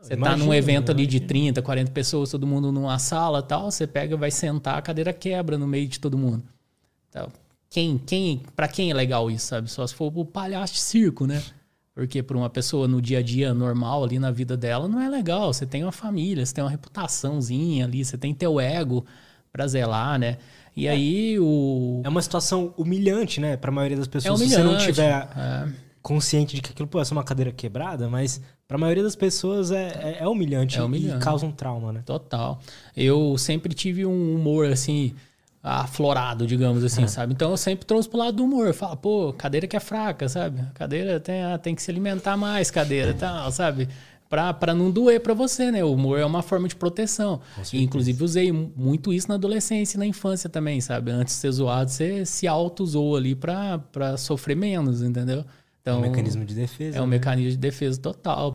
Você tá num evento ali de 30, 40 pessoas, todo mundo numa sala tal, você pega, vai sentar, a cadeira quebra no meio de todo mundo. Então, quem, quem, para quem é legal isso, sabe? Só se for o palhaço de circo, né? Porque para uma pessoa no dia a dia normal ali na vida dela não é legal. Você tem uma família, você tem uma reputaçãozinha ali, você tem teu ego para zelar, né? E é. aí o É uma situação humilhante, né, para a maioria das pessoas. É humilhante, se você não tiver é. Consciente de que aquilo pode ser uma cadeira quebrada, mas para a maioria das pessoas é, é, é, humilhante, é humilhante e causa um trauma, né? Total. Eu sempre tive um humor assim aflorado, digamos assim, é. sabe? Então eu sempre trouxe pro lado do humor. Fala, pô, cadeira que é fraca, sabe? Cadeira tem, ah, tem que se alimentar mais, cadeira, tal, sabe? Pra, pra não doer pra você, né? O humor é uma forma de proteção. E, inclusive, usei muito isso na adolescência e na infância também, sabe? Antes de ser zoado, você se auto-zoou ali pra sofrer menos, entendeu? Então, é um mecanismo de defesa. É um né? mecanismo de defesa total.